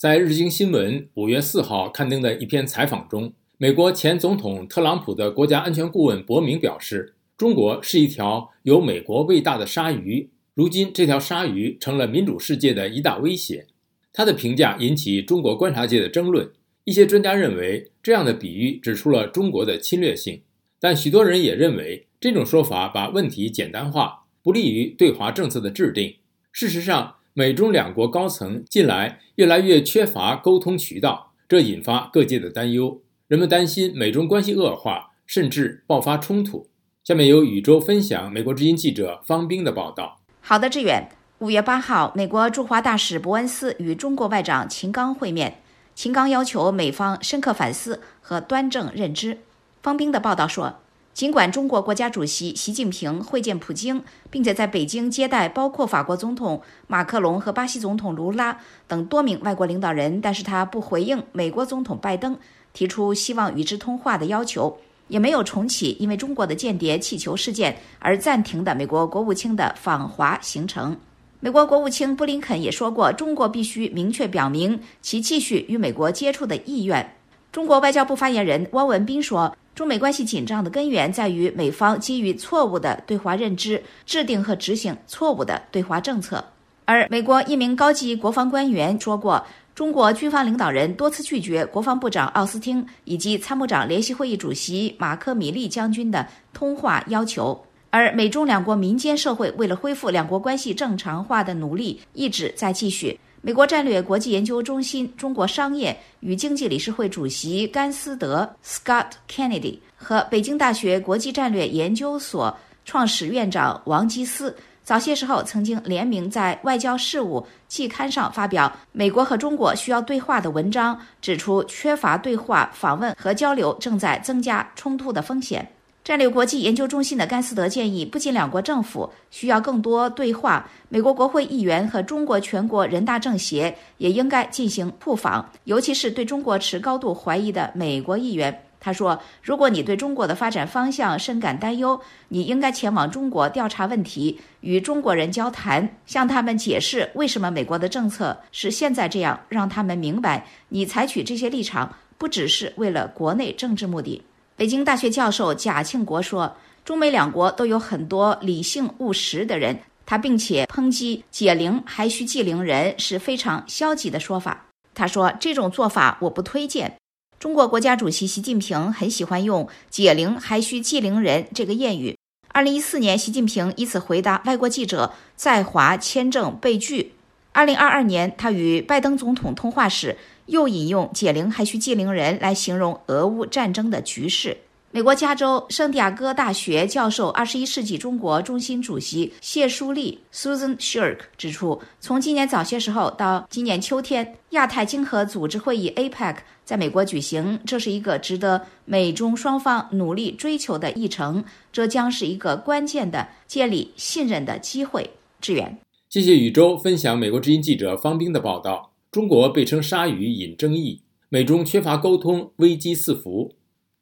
在日经新闻五月四号刊登的一篇采访中，美国前总统特朗普的国家安全顾问伯明表示：“中国是一条由美国喂大的鲨鱼，如今这条鲨鱼成了民主世界的一大威胁。”他的评价引起中国观察界的争论。一些专家认为，这样的比喻指出了中国的侵略性，但许多人也认为这种说法把问题简单化，不利于对华政策的制定。事实上，美中两国高层近来越来越缺乏沟通渠道，这引发各界的担忧。人们担心美中关系恶化，甚至爆发冲突。下面由宇宙分享美国之音记者方冰的报道。好的，志远。五月八号，美国驻华大使伯恩斯与中国外长秦刚会面。秦刚要求美方深刻反思和端正认知。方冰的报道说，尽管中国国家主席习近平会见普京，并且在北京接待包括法国总统马克龙和巴西总统卢拉等多名外国领导人，但是他不回应美国总统拜登提出希望与之通话的要求，也没有重启因为中国的间谍气球事件而暂停的美国国务卿的访华行程。美国国务卿布林肯也说过，中国必须明确表明其继续与美国接触的意愿。中国外交部发言人汪文斌说，中美关系紧张的根源在于美方基于错误的对华认知，制定和执行错误的对华政策。而美国一名高级国防官员说过，中国军方领导人多次拒绝国防部长奥斯汀以及参谋长联席会议主席马克米利将军的通话要求。而美中两国民间社会为了恢复两国关系正常化的努力一直在继续。美国战略国际研究中心中国商业与经济理事会主席甘思德 （Scott Kennedy） 和北京大学国际战略研究所创始院长王基思早些时候曾经联名在《外交事务》季刊上发表“美国和中国需要对话”的文章，指出缺乏对话、访问和交流正在增加冲突的风险。战略国际研究中心的甘斯德建议，不仅两国政府需要更多对话，美国国会议员和中国全国人大政协也应该进行互访，尤其是对中国持高度怀疑的美国议员。他说：“如果你对中国的发展方向深感担忧，你应该前往中国调查问题，与中国人交谈，向他们解释为什么美国的政策是现在这样，让他们明白你采取这些立场不只是为了国内政治目的。”北京大学教授贾庆国说：“中美两国都有很多理性务实的人。”他并且抨击“解铃还需系铃人”是非常消极的说法。他说：“这种做法我不推荐。”中国国家主席习近平很喜欢用“解铃还需系铃人”这个谚语。二零一四年，习近平以此回答外国记者在华签证被拒。二零二二年，他与拜登总统通话时。又引用“解铃还需系铃人”来形容俄乌战争的局势。美国加州圣地亚哥大学教授、二十一世纪中国中心主席谢淑丽 （Susan Shirk） 指出，从今年早些时候到今年秋天，亚太经合组织会议 （APEC） 在美国举行，这是一个值得美中双方努力追求的议程。这将是一个关键的建立信任的机会。志远，谢谢宇宙分享美国之音记者方冰的报道。中国被称“鲨鱼”引争议，美中缺乏沟通，危机四伏。